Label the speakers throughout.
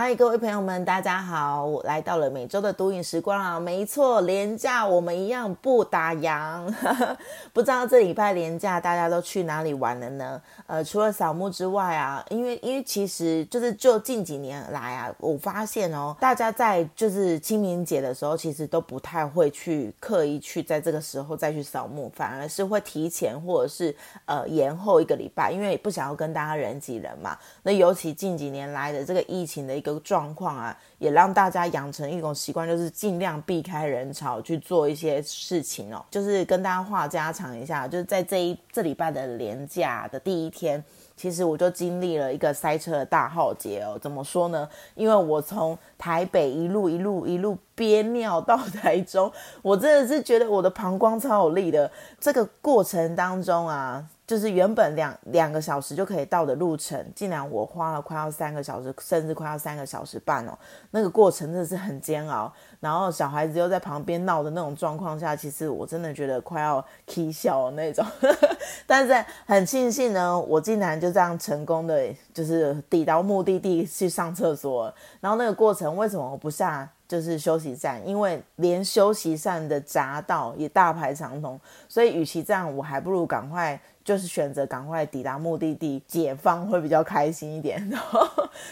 Speaker 1: 嗨，各位朋友们，大家好！我来到了每周的读影时光啊，没错，廉假我们一样不打烊。不知道这礼拜廉假大家都去哪里玩了呢？呃，除了扫墓之外啊，因为因为其实就是就近几年来啊，我发现哦，大家在就是清明节的时候，其实都不太会去刻意去在这个时候再去扫墓，反而是会提前或者是呃延后一个礼拜，因为不想要跟大家人挤人嘛。那尤其近几年来的这个疫情的一个。状况啊，也让大家养成一种习惯，就是尽量避开人潮去做一些事情哦。就是跟大家话家常一下，就是在这一这礼拜的连假的第一天，其实我就经历了一个塞车的大浩劫哦。怎么说呢？因为我从台北一路一路一路憋尿到 台中，我真的是觉得我的膀胱超有力的。这个过程当中啊。就是原本两两个小时就可以到的路程，竟然我花了快要三个小时，甚至快要三个小时半哦。那个过程真的是很煎熬，然后小孩子又在旁边闹的那种状况下，其实我真的觉得快要啼笑那种。但是很庆幸呢，我竟然就这样成功的就是抵到目的地去上厕所。然后那个过程为什么我不下就是休息站？因为连休息站的匝道也大排长龙，所以与其这样，我还不如赶快。就是选择赶快抵达目的地，解放会比较开心一点。然后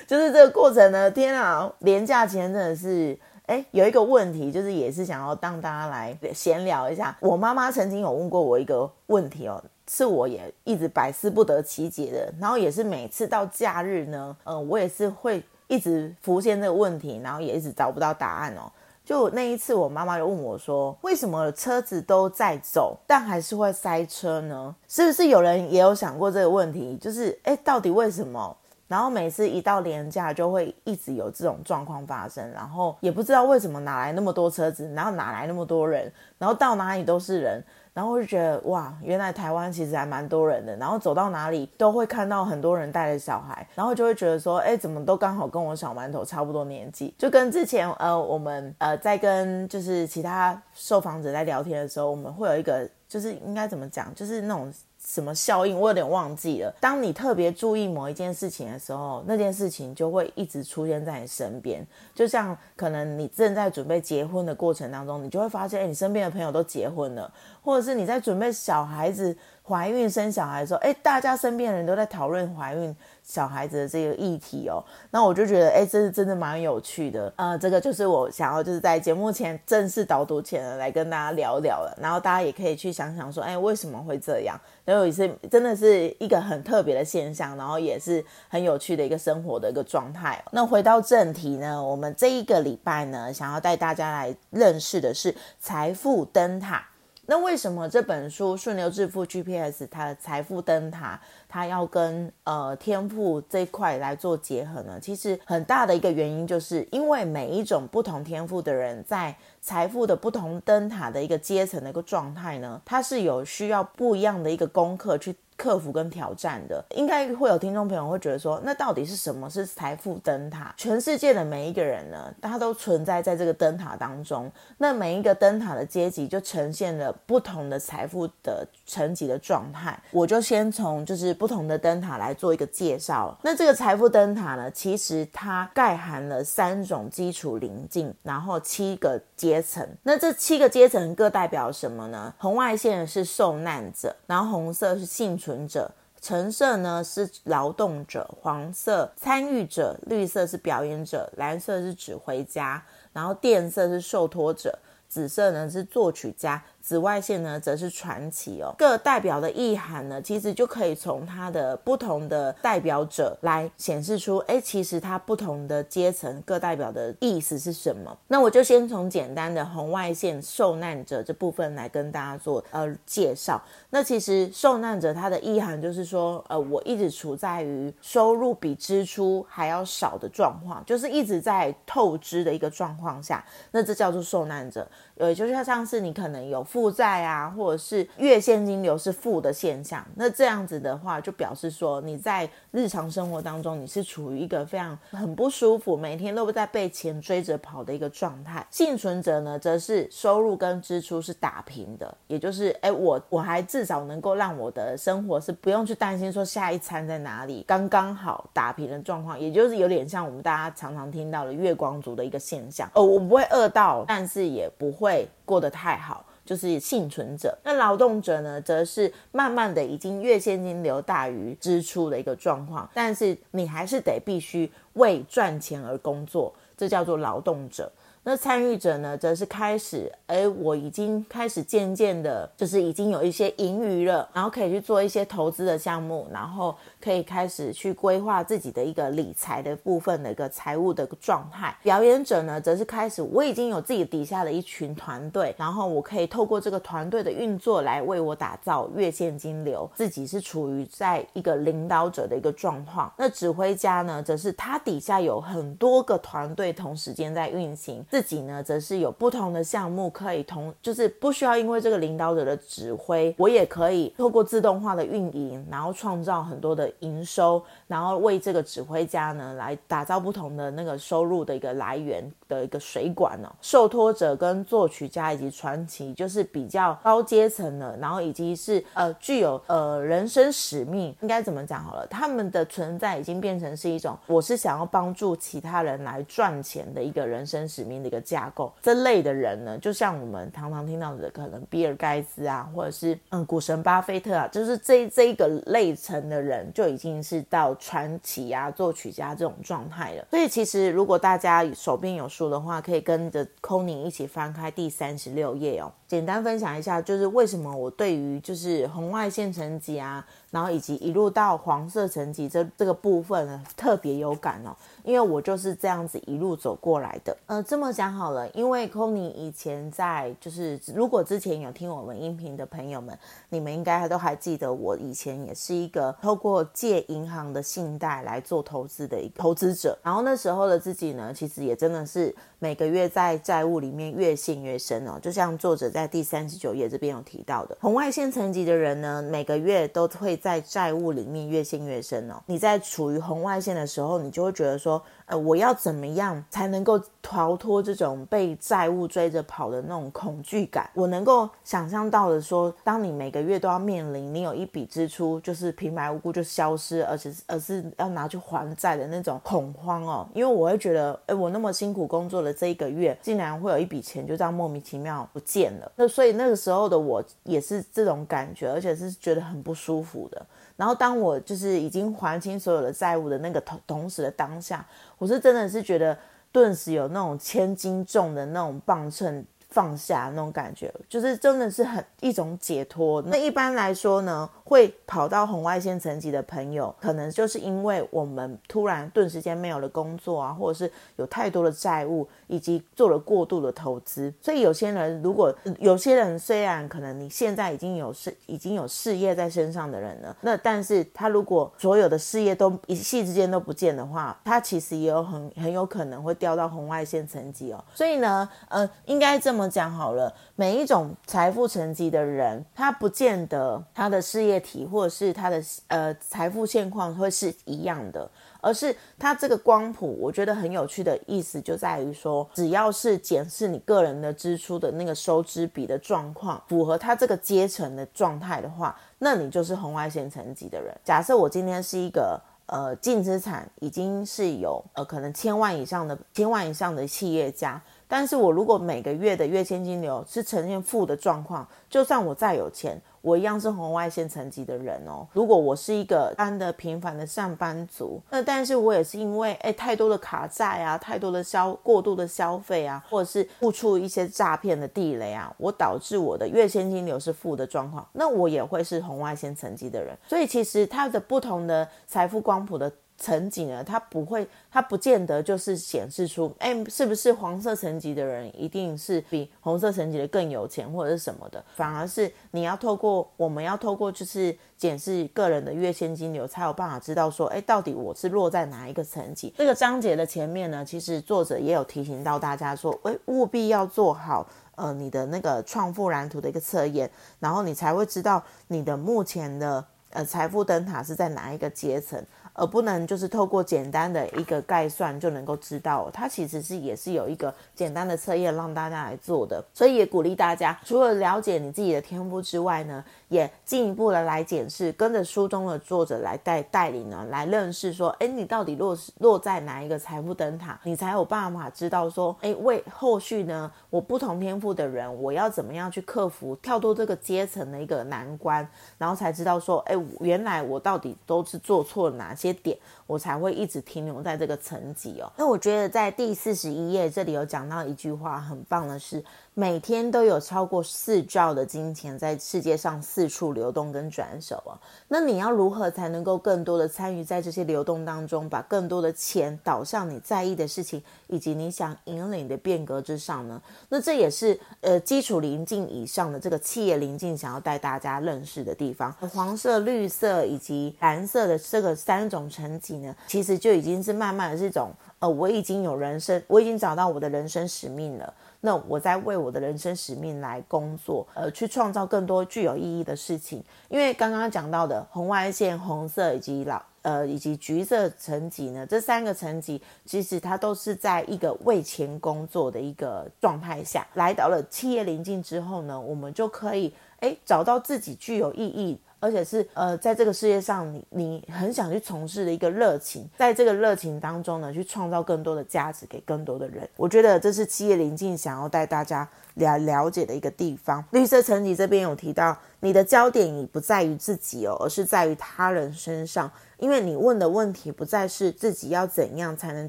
Speaker 1: 就是这个过程呢，天啊，廉价前真的是，哎，有一个问题，就是也是想要让大家来闲聊一下。我妈妈曾经有问过我一个问题哦，是我也一直百思不得其解的。然后也是每次到假日呢，嗯，我也是会一直浮现这个问题，然后也一直找不到答案哦。就那一次，我妈妈就问我说：“为什么车子都在走，但还是会塞车呢？是不是有人也有想过这个问题？就是哎，到底为什么？然后每次一到年假，就会一直有这种状况发生，然后也不知道为什么哪来那么多车子，然后哪来那么多人，然后到哪里都是人。”然后我就觉得哇，原来台湾其实还蛮多人的。然后走到哪里都会看到很多人带着小孩，然后就会觉得说，哎，怎么都刚好跟我小馒头差不多年纪，就跟之前呃我们呃在跟就是其他受访者在聊天的时候，我们会有一个就是应该怎么讲，就是那种。什么效应？我有点忘记了。当你特别注意某一件事情的时候，那件事情就会一直出现在你身边。就像可能你正在准备结婚的过程当中，你就会发现，哎，你身边的朋友都结婚了，或者是你在准备小孩子怀孕生小孩的时候，哎，大家身边的人都在讨论怀孕。小孩子的这个议题哦，那我就觉得，哎，这是真的蛮有趣的。呃，这个就是我想要就是在节目前正式导读前来跟大家聊聊了。然后大家也可以去想想说，哎，为什么会这样？然后也是真的是一个很特别的现象，然后也是很有趣的一个生活的一个状态。那回到正题呢，我们这一个礼拜呢，想要带大家来认识的是财富灯塔。那为什么这本书《顺流致富 GPS》它的财富灯塔，它要跟呃天赋这一块来做结合呢？其实很大的一个原因，就是因为每一种不同天赋的人，在财富的不同灯塔的一个阶层的一个状态呢，它是有需要不一样的一个功课去。克服跟挑战的，应该会有听众朋友会觉得说，那到底是什么是财富灯塔？全世界的每一个人呢，他都存在在这个灯塔当中。那每一个灯塔的阶级就呈现了不同的财富的层级的状态。我就先从就是不同的灯塔来做一个介绍。那这个财富灯塔呢，其实它概含了三种基础临近，然后七个阶层。那这七个阶层各代表什么呢？红外线是受难者，然后红色是幸。存者，橙色呢是劳动者，黄色参与者，绿色是表演者，蓝色是指挥家，然后靛色是受托者，紫色呢是作曲家。紫外线呢，则是传奇哦。各代表的意涵呢，其实就可以从它的不同的代表者来显示出，哎，其实它不同的阶层各代表的意思是什么。那我就先从简单的红外线受难者这部分来跟大家做呃介绍。那其实受难者它的意涵就是说，呃，我一直处在于收入比支出还要少的状况，就是一直在透支的一个状况下，那这叫做受难者。呃，就是像是你可能有。
Speaker 2: 负债啊，或者是月现金流是负的现象，那这样子的话，就表示说你在日常生活当中你是处于一个非常很不舒服，每天都在被钱追着跑的一个状态。幸存者呢，则是收入跟支出是打平的，也就是哎，我我还至少能够让我的生活是不用去担心说下一餐在哪里，刚刚好打平的状况，也就是有点像我们大家常常听到的月光族的一个现象。哦，我不会饿到，但是也不会过得太好。就是幸存者，那劳动者呢，则是慢慢的已经月现金流大于支出的一个状况，但是你还是得必须为赚钱而工作，这叫做劳动者。那参与者呢，则是开始，哎，我已经开始渐渐的，就是已经有一些盈余了，然后可以去做一些投资的项目，然后可以开始去规划自己的一个理财的部分的一个财务的状态。表演者呢，则是开始，我已经有自己底下的一群团队，然后我可以透过这个团队的运作来为我打造月现金流，自己是处于在一个领导者的一个状况。那指挥家呢，则是他底下有很多个团队同时间在运行。自己呢，则是有不同的项目可以同，就是不需要因为这个领导者的指挥，我也可以透过自动化的运营，然后创造很多的营收，然后为这个指挥家呢来打造不同的那个收入的一个来源。的一个水管呢。受托者跟作曲家以及传奇，就是比较高阶层的，然后以及是呃具有呃人生使命，应该怎么讲好了？他们的存在已经变成是一种，我是想要帮助其他人来赚钱的一个人生使命的。一个架构这类的人呢，就像我们常常听到的，可能比尔盖茨啊，或者是嗯股神巴菲特啊，就是这这一个类层的人，就已经是到传奇啊、作曲家这种状态了。所以其实如果大家手边有书的话，可以跟着 c o n y 一起翻开第三十六页哦。简单分享一下，就是为什么我对于就是红外线层级啊，然后以及一路到黄色层级这这个部分呢，特别有感哦。因为我就是这样子一路走过来的。呃，这么讲好了，因为 c o n y 以前在就是如果之前有听我们音频的朋友们，你们应该都还记得，我以前也是一个透过借银行的信贷来做投资的一个投资者。然后那时候的自己呢，其实也真的是。每个月在债务里面越陷越深哦，就像作者在第三十九页这边有提到的，红外线层级的人呢，每个月都会在债务里面越陷越深哦。你在处于红外线的时候，你就会觉得说。呃，我要怎么样才能够逃脱这种被债务追着跑的那种恐惧感？我能够想象到的说，当你每个月都要面临你有一笔支出就是平白无故就消失，而且而是要拿去还债的那种恐慌哦。因为我会觉得，哎，我那么辛苦工作的这一个月，竟然会有一笔钱就这样莫名其妙不见了。那所以那个时候的我也是这种感觉，而且是觉得很不舒服的。然后当我就是已经还清所有的债务的那个同同时的当下，我是真的是觉得顿时有那种千斤重的那种磅秤。放下那种感觉，就是真的是很一种解脱。那一般来说呢，会跑到红外线层级的朋友，可能就是因为我们突然顿时间没有了工作啊，或者是有太多的债务，以及做了过度的投资。所以有些人，如果有些人虽然可能你现在已经有事已经有事业在身上的人了，那但是他如果所有的事业都一夕之间都不见的话，他其实也有很很有可能会掉到红外线层级哦。所以呢，呃，应该这么。讲好了，每一种财富层级的人，他不见得他的事业体或者是他的呃财富现况会是一样的，而是他这个光谱，我觉得很有趣的意思就在于说，只要是检视你个人的支出的那个收支比的状况，符合他这个阶层的状态的话，那你就是红外线层级的人。假设我今天是一个呃净资产已经是有呃可能千万以上的千万以上的企业家。但是我如果每个月的月现金流是呈现负的状况，就算我再有钱，我一样是红外线层级的人哦。如果我是一个安的平凡的上班族，那但是我也是因为哎太多的卡债啊，太多的消过度的消费啊，或者是付出一些诈骗的地雷啊，我导致我的月现金流是负的状况，那我也会是红外线层级的人。所以其实它的不同的财富光谱的。层级呢，它不会，它不见得就是显示出，哎，是不是黄色层级的人一定是比红色层级的更有钱或者是什么的？反而是你要透过，我们要透过就是检视个人的月现金流，才有办法知道说，哎，到底我是落在哪一个层级？这个章节的前面呢，其实作者也有提醒到大家说，哎，务必要做好。呃你的那个创富蓝图的一个测验，然后你才会知道你的目前的呃财富灯塔是在哪一个阶层。而不能就是透过简单的一个概算就能够知道，它其实是也是有一个简单的测验让大家来做的，所以也鼓励大家除了了解你自己的天赋之外呢，也进一步的来检视，跟着书中的作者来带带领呢，来认识说，哎，你到底落落在哪一个财富灯塔，你才有办法知道说，哎，为后续呢，我不同天赋的人，我要怎么样去克服跳脱这个阶层的一个难关，然后才知道说，哎，原来我到底都是做错了哪些。些点，我才会一直停留在这个层级哦。那我觉得在第四十一页这里有讲到一句话，很棒的是。每天都有超过四兆的金钱在世界上四处流动跟转手啊，那你要如何才能够更多的参与在这些流动当中，把更多的钱导向你在意的事情以及你想引领的变革之上呢？那这也是呃基础临近以上的这个企业临近想要带大家认识的地方。黄色、绿色以及蓝色的这个三种层级呢，其实就已经是慢慢的这种呃，我已经有人生，我已经找到我的人生使命了。那我在为我的人生使命来工作，呃，去创造更多具有意义的事情。因为刚刚讲到的红外线、红色以及老呃以及橘色层级呢，这三个层级其实它都是在一个为钱工作的一个状态下，来到了企业临近之后呢，我们就可以诶找到自己具有意义。而且是呃，在这个世界上，你你很想去从事的一个热情，在这个热情当中呢，去创造更多的价值给更多的人。我觉得这是企业临近想要带大家了了解的一个地方。绿色层级这边有提到，你的焦点已不在于自己哦，而是在于他人身上。因为你问的问题不再是自己要怎样才能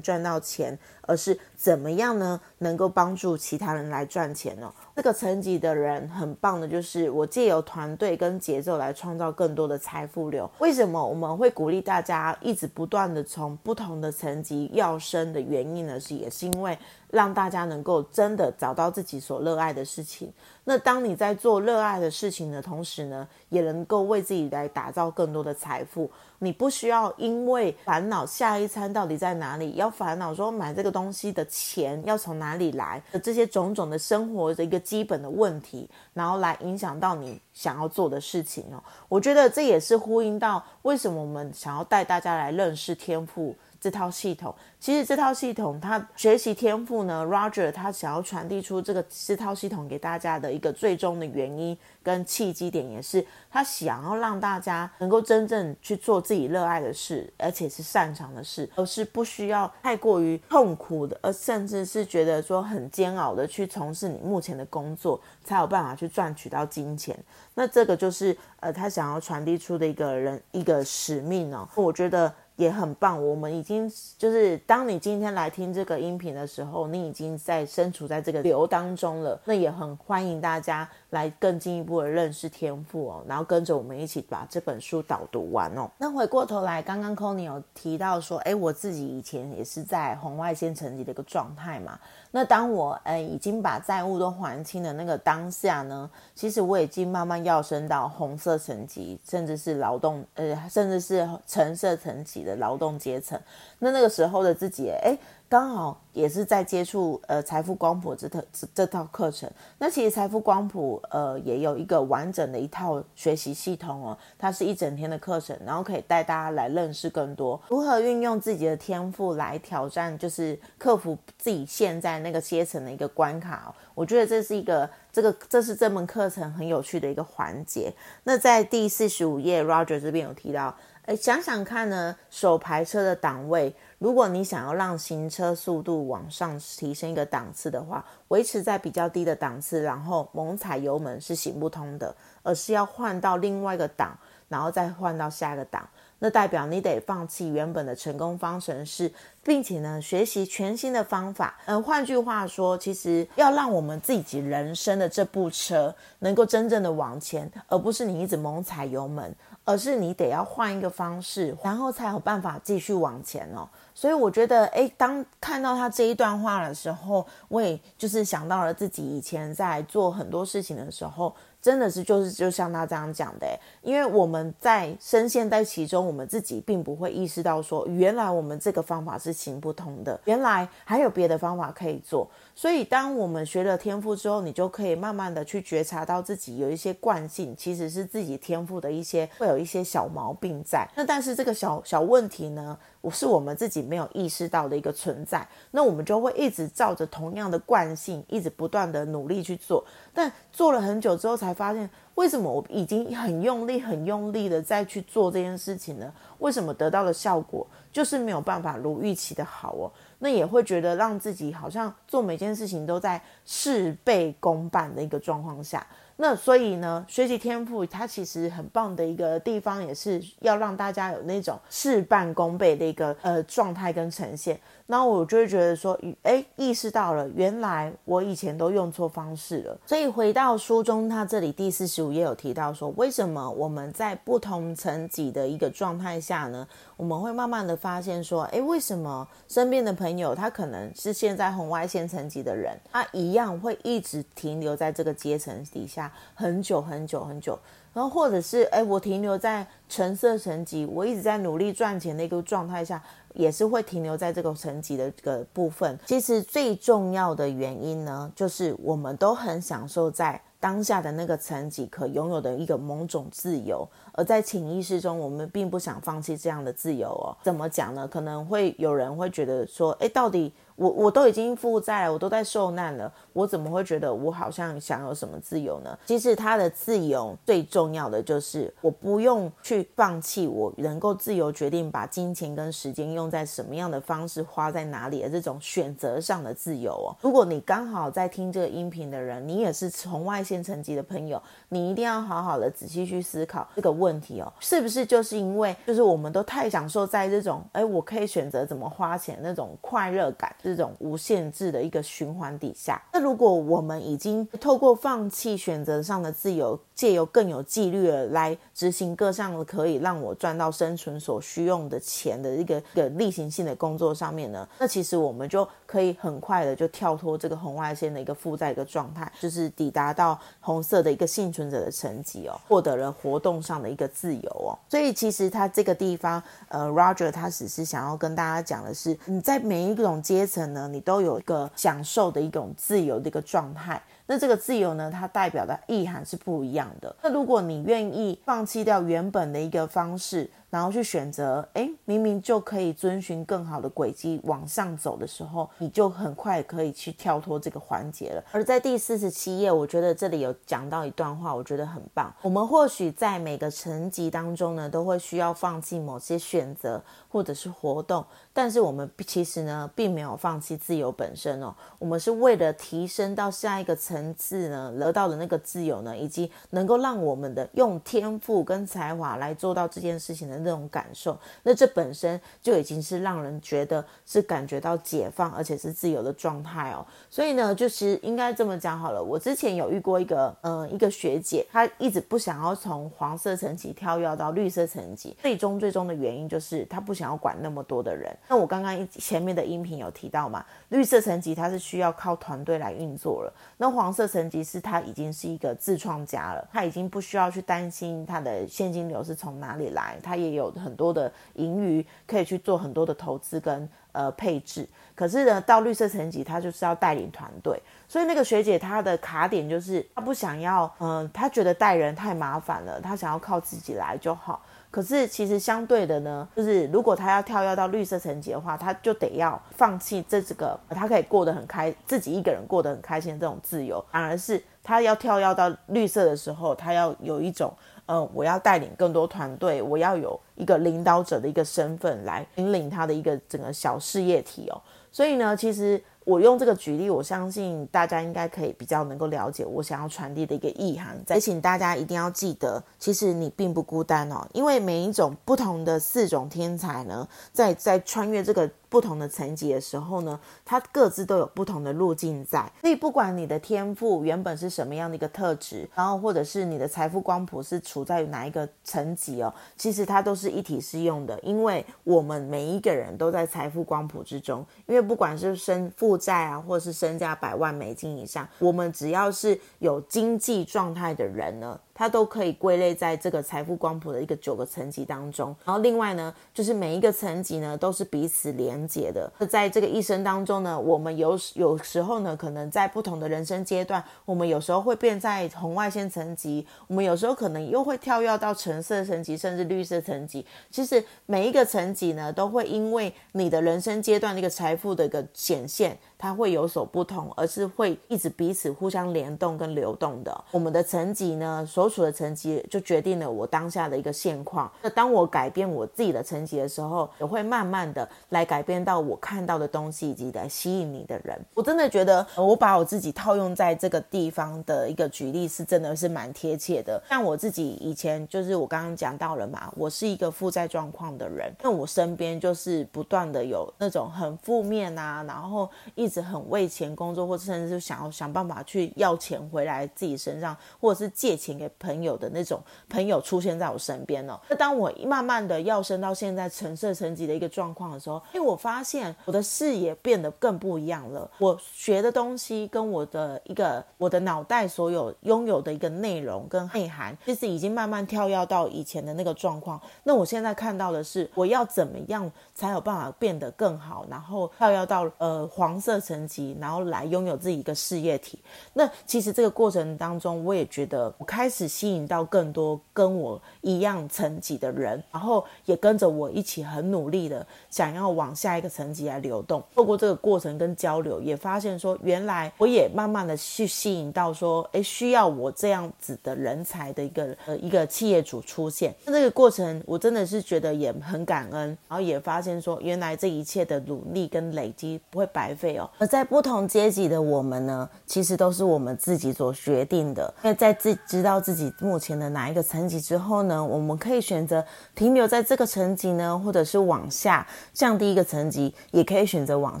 Speaker 2: 赚到钱，而是怎么样呢能够帮助其他人来赚钱呢？这个层级的人很棒的，就是我借由团队跟节奏来创造更多的财富流。为什么我们会鼓励大家一直不断的从不同的层级要升的原因呢？是也是因为。让大家能够真的找到自己所热爱的事情。那当你在做热爱的事情的同时呢，也能够为自己来打造更多的财富。你不需要因为烦恼下一餐到底在哪里，要烦恼说买这个东西的钱要从哪里来这些种种的生活的一个基本的问题，然后来影响到你想要做的事情哦。我觉得这也是呼应到为什么我们想要带大家来认识天赋。这套系统，其实这套系统，它学习天赋呢，Roger 他想要传递出这个这套系统给大家的一个最终的原因跟契机点，也是他想要让大家能够真正去做自己热爱的事，而且是擅长的事，而是不需要太过于痛苦的，而甚至是觉得说很煎熬的去从事你目前的工作，才有办法去赚取到金钱。那这个就是呃，他想要传递出的一个人一个使命哦，我觉得。也很棒，我们已经就是当你今天来听这个音频的时候，你已经在身处在这个流当中了。那也很欢迎大家来更进一步的认识天赋哦，然后跟着我们一起把这本书导读完哦。那回过头来，刚刚 c o n y 有提到说，哎，我自己以前也是在红外线层级的一个状态嘛。那当我呃已经把债务都还清的那个当下呢，其实我已经慢慢要升到红色层级，甚至是劳动呃，甚至是橙色层级的劳动阶层。那那个时候的自己，哎。刚好也是在接触呃财富光谱这套这这套课程。那其实财富光谱呃也有一个完整的一套学习系统哦，它是一整天的课程，然后可以带大家来认识更多如何运用自己的天赋来挑战，就是克服自己现在那个阶层的一个关卡。我觉得这是一个这个这是这门课程很有趣的一个环节。那在第四十五页，Roger 这边有提到，哎，想想看呢，手排车的档位。如果你想要让行车速度往上提升一个档次的话，维持在比较低的档次，然后猛踩油门是行不通的，而是要换到另外一个档，然后再换到下一个档。那代表你得放弃原本的成功方程式，并且呢，学习全新的方法。嗯，换句话说，其实要让我们自己人生的这部车能够真正的往前，而不是你一直猛踩油门，而是你得要换一个方式，然后才有办法继续往前哦。所以我觉得，哎，当看到他这一段话的时候，我也就是想到了自己以前在做很多事情的时候，真的是就是就像他这样讲的，因为我们在深陷在其中，我们自己并不会意识到说，原来我们这个方法是行不通的，原来还有别的方法可以做。所以，当我们学了天赋之后，你就可以慢慢的去觉察到自己有一些惯性，其实是自己天赋的一些会有一些小毛病在。那但是这个小小问题呢，我是我们自己没有意识到的一个存在。那我们就会一直照着同样的惯性，一直不断的努力去做。但做了很久之后，才发现为什么我已经很用力、很用力的再去做这件事情呢？为什么得到的效果就是没有办法如预期的好哦？那也会觉得让自己好像做每件事情都在事倍功半的一个状况下。那所以呢，学习天赋它其实很棒的一个地方，也是要让大家有那种事半功倍的一个呃状态跟呈现。那我就会觉得说，哎，意识到了，原来我以前都用错方式了。所以回到书中，他这里第四十五页有提到说，为什么我们在不同层级的一个状态下呢，我们会慢慢的发现说，哎，为什么身边的朋友他可能是现在红外线层级的人，他一样会一直停留在这个阶层底下很久很久很久。然后，或者是哎，我停留在橙色层级，我一直在努力赚钱的一个状态下，也是会停留在这个层级的这个部分。其实最重要的原因呢，就是我们都很享受在当下的那个层级可拥有的一个某种自由，而在潜意识中，我们并不想放弃这样的自由哦。怎么讲呢？可能会有人会觉得说，哎，到底？我我都已经负债了，我都在受难了，我怎么会觉得我好像享有什么自由呢？其实他的自由最重要的就是我不用去放弃，我能够自由决定把金钱跟时间用在什么样的方式，花在哪里的这种选择上的自由哦。如果你刚好在听这个音频的人，你也是从外线层级的朋友，你一定要好好的仔细去思考这个问题哦，是不是就是因为就是我们都太享受在这种哎，我可以选择怎么花钱那种快乐感。这种无限制的一个循环底下，那如果我们已经透过放弃选择上的自由，借由更有纪律的来执行各项可以让我赚到生存所需用的钱的一个一个例行性的工作上面呢，那其实我们就可以很快的就跳脱这个红外线的一个负债一个状态，就是抵达到红色的一个幸存者的层级哦，获得了活动上的一个自由哦。所以其实他这个地方，呃，Roger 他只是想要跟大家讲的是，你在每一种阶层。呢，你都有一个享受的一种自由的一个状态。那这个自由呢，它代表的意涵是不一样的。那如果你愿意放弃掉原本的一个方式，然后去选择，哎，明明就可以遵循更好的轨迹往上走的时候，你就很快可以去跳脱这个环节了。而在第四十七页，我觉得这里有讲到一段话，我觉得很棒。我们或许在每个层级当中呢，都会需要放弃某些选择或者是活动，但是我们其实呢，并没有放弃自由本身哦。我们是为了提升到下一个层次呢，得到的那个自由呢，以及能够让我们的用天赋跟才华来做到这件事情的。那种感受，那这本身就已经是让人觉得是感觉到解放，而且是自由的状态哦。所以呢，就是应该这么讲好了。我之前有遇过一个，嗯，一个学姐，她一直不想要从黄色层级跳跃到绿色层级，最终最终的原因就是她不想要管那么多的人。那我刚刚前面的音频有提到嘛，绿色层级它是需要靠团队来运作了，那黄色层级是他已经是一个自创家了，他已经不需要去担心他的现金流是从哪里来，他也。也有很多的盈余可以去做很多的投资跟呃配置，可是呢，到绿色层级，他就是要带领团队，所以那个学姐她的卡点就是她不想要，嗯，她觉得带人太麻烦了，她想要靠自己来就好。可是其实相对的呢，就是如果她要跳跃到绿色层级的话，她就得要放弃这这个她可以过得很开，自己一个人过得很开心的这种自由，反而是她要跳跃到绿色的时候，她要有一种。嗯，我要带领更多团队，我要有一个领导者的一个身份来引领他的一个整个小事业体哦。所以呢，其实我用这个举例，我相信大家应该可以比较能够了解我想要传递的一个意涵。再请大家一定要记得，其实你并不孤单哦，因为每一种不同的四种天才呢，在在穿越这个。不同的层级的时候呢，它各自都有不同的路径在。所以不管你的天赋原本是什么样的一个特质，然后或者是你的财富光谱是处在哪一个层级哦，其实它都是是一体适用的，因为我们每一个人都在财富光谱之中。因为不管是身负债啊，或是身价百万美金以上，我们只要是有经济状态的人呢。它都可以归类在这个财富光谱的一个九个层级当中。然后另外呢，就是每一个层级呢都是彼此连接的。在这个一生当中呢，我们有有时候呢，可能在不同的人生阶段，我们有时候会变在红外线层级，我们有时候可能又会跳跃到橙色层级，甚至绿色层级。其实每一个层级呢，都会因为你的人生阶段的一个财富的一个显现。它会有所不同，而是会一直彼此互相联动跟流动的。我们的层级呢，所处的层级就决定了我当下的一个现况。那当我改变我自己的层级的时候，也会慢慢的来改变到我看到的东西，以及来吸引你的人。我真的觉得，我把我自己套用在这个地方的一个举例，是真的是蛮贴切的。像我自己以前就是我刚刚讲到了嘛，我是一个负债状况的人，那我身边就是不断的有那种很负面啊，然后一。一直很为钱工作，或者甚至是想要想办法去要钱回来自己身上，或者是借钱给朋友的那种朋友出现在我身边了。那当我慢慢的要升到现在橙色层级的一个状况的时候，因为我发现我的视野变得更不一样了，我学的东西跟我的一个我的脑袋所有拥有的一个内容跟内涵，其实已经慢慢跳跃到以前的那个状况。那我现在看到的是，我要怎么样才有办法变得更好，然后跳跃到呃黄色。层级，然后来拥有自己一个事业体。那其实这个过程当中，我也觉得我开始吸引到更多跟我一样层级的人，然后也跟着我一起很努力的想要往下一个层级来流动。透过这个过程跟交流，也发现说，原来我也慢慢的去吸引到说，哎，需要我这样子的人才的一个呃一个企业主出现。那这个过程，我真的是觉得也很感恩，然后也发现说，原来这一切的努力跟累积不会白费哦。而在不同阶级的我们呢，其实都是我们自己所决定的。因为在自知道自己目前的哪一个层级之后呢，我们可以选择停留在这个层级呢，或者是往下降低一个层级，也可以选择往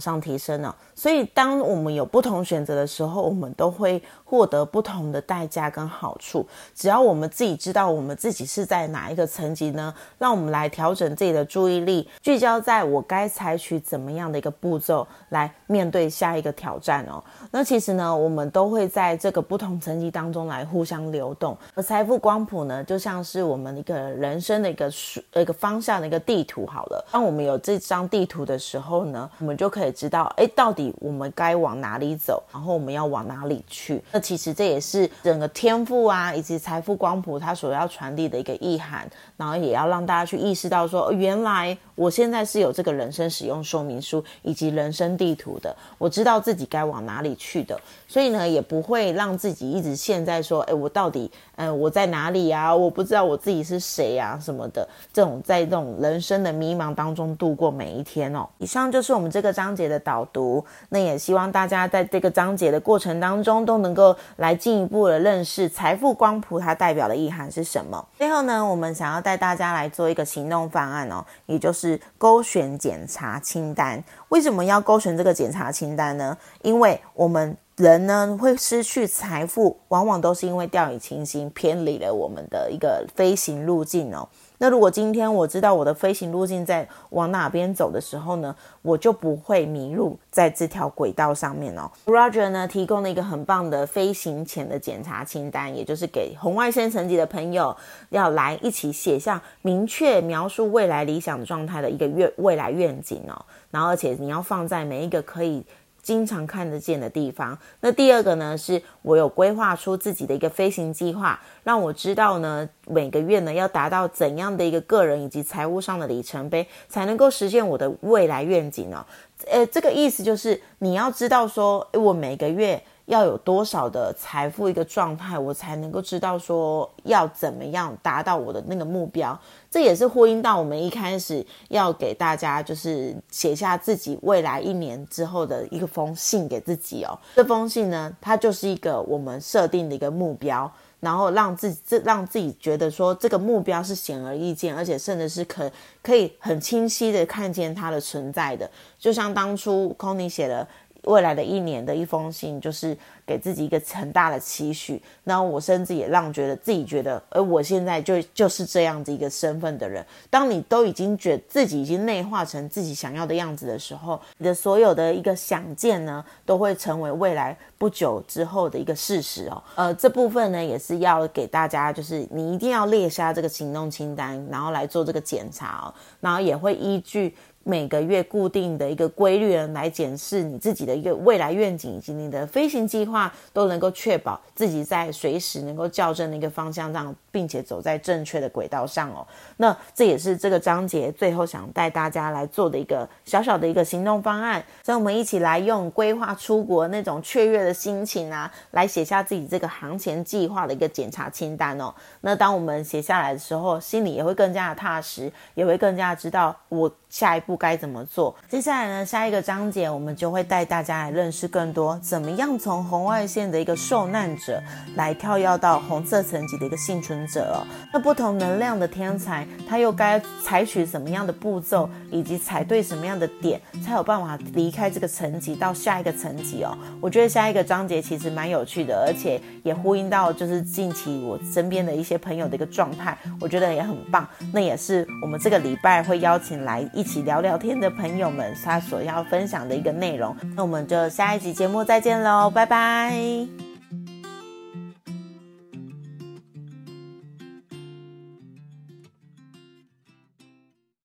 Speaker 2: 上提升呢。所以，当我们有不同选择的时候，我们都会获得不同的代价跟好处。只要我们自己知道我们自己是在哪一个层级呢，让我们来调整自己的注意力，聚焦在我该采取怎么样的一个步骤来面对下一个挑战哦。那其实呢，我们都会在这个不同层级当中来互相流动。而财富光谱呢，就像是我们一个人生的一个数一个方向的一个地图。好了，当我们有这张地图的时候呢，我们就可以知道，哎，到底。我们该往哪里走，然后我们要往哪里去？那其实这也是整个天赋啊，以及财富光谱它所要传递的一个意涵，然后也要让大家去意识到说，原来我现在是有这个人生使用说明书以及人生地图的，我知道自己该往哪里去的，所以呢，也不会让自己一直陷在说，哎，我到底，嗯，我在哪里啊？我不知道我自己是谁啊，什么的，这种在这种人生的迷茫当中度过每一天哦。以上就是我们这个章节的导读。那也希望大家在这个章节的过程当中，都能够来进一步的认识财富光谱它代表的意涵是什么。最后呢，我们想要带大家来做一个行动方案哦，也就是勾选检查清单。为什么要勾选这个检查清单呢？因为我们人呢会失去财富，往往都是因为掉以轻心，偏离了我们的一个飞行路径哦。那如果今天我知道我的飞行路径在往哪边走的时候呢，我就不会迷路在这条轨道上面哦。Roger 呢提供了一个很棒的飞行前的检查清单，也就是给红外线层级的朋友要来一起写下明确描述未来理想状态的一个愿未来愿景哦。然后而且你要放在每一个可以。经常看得见的地方。那第二个呢，是我有规划出自己的一个飞行计划，让我知道呢，每个月呢要达到怎样的一个个人以及财务上的里程碑，才能够实现我的未来愿景呢？呃，这个意思就是你要知道说，我每个月。要有多少的财富一个状态，我才能够知道说要怎么样达到我的那个目标。这也是呼应到我们一开始要给大家，就是写下自己未来一年之后的一个封信给自己哦。这封信呢，它就是一个我们设定的一个目标。然后让自己这让自己觉得说这个目标是显而易见，而且甚至是可可以很清晰的看见它的存在的。就像当初 c o n y 写了未来的一年的一封信，就是给自己一个很大的期许。那我甚至也让觉得自己觉得，而我现在就就是这样子一个身份的人。当你都已经觉自己已经内化成自己想要的样子的时候，你的所有的一个想见呢，都会成为未来不久之后的一个事实哦。呃，这部分呢也是要给大家，就是你一定要列下这个行动清单，然后来做这个检查哦，然后也会依据。每个月固定的一个规律来检视你自己的一个未来愿景以及你的飞行计划，都能够确保自己在随时能够校正的一个方向上，并且走在正确的轨道上哦。那这也是这个章节最后想带大家来做的一个小小的一个行动方案。所以，我们一起来用规划出国那种雀跃的心情啊，来写下自己这个航前计划的一个检查清单哦。那当我们写下来的时候，心里也会更加的踏实，也会更加知道我下一步。该怎么做？接下来呢？下一个章节我们就会带大家来认识更多，怎么样从红外线的一个受难者来跳跃到红色层级的一个幸存者哦。那不同能量的天才，他又该采取什么样的步骤，以及踩对什么样的点，才有办法离开这个层级到下一个层级哦？我觉得下一个章节其实蛮有趣的，而且也呼应到就是近期我身边的一些朋友的一个状态，我觉得也很棒。那也是我们这个礼拜会邀请来一起聊聊。聊天的朋友们，他所要分享的一个内容，那我们就下一集节目再见喽，拜拜。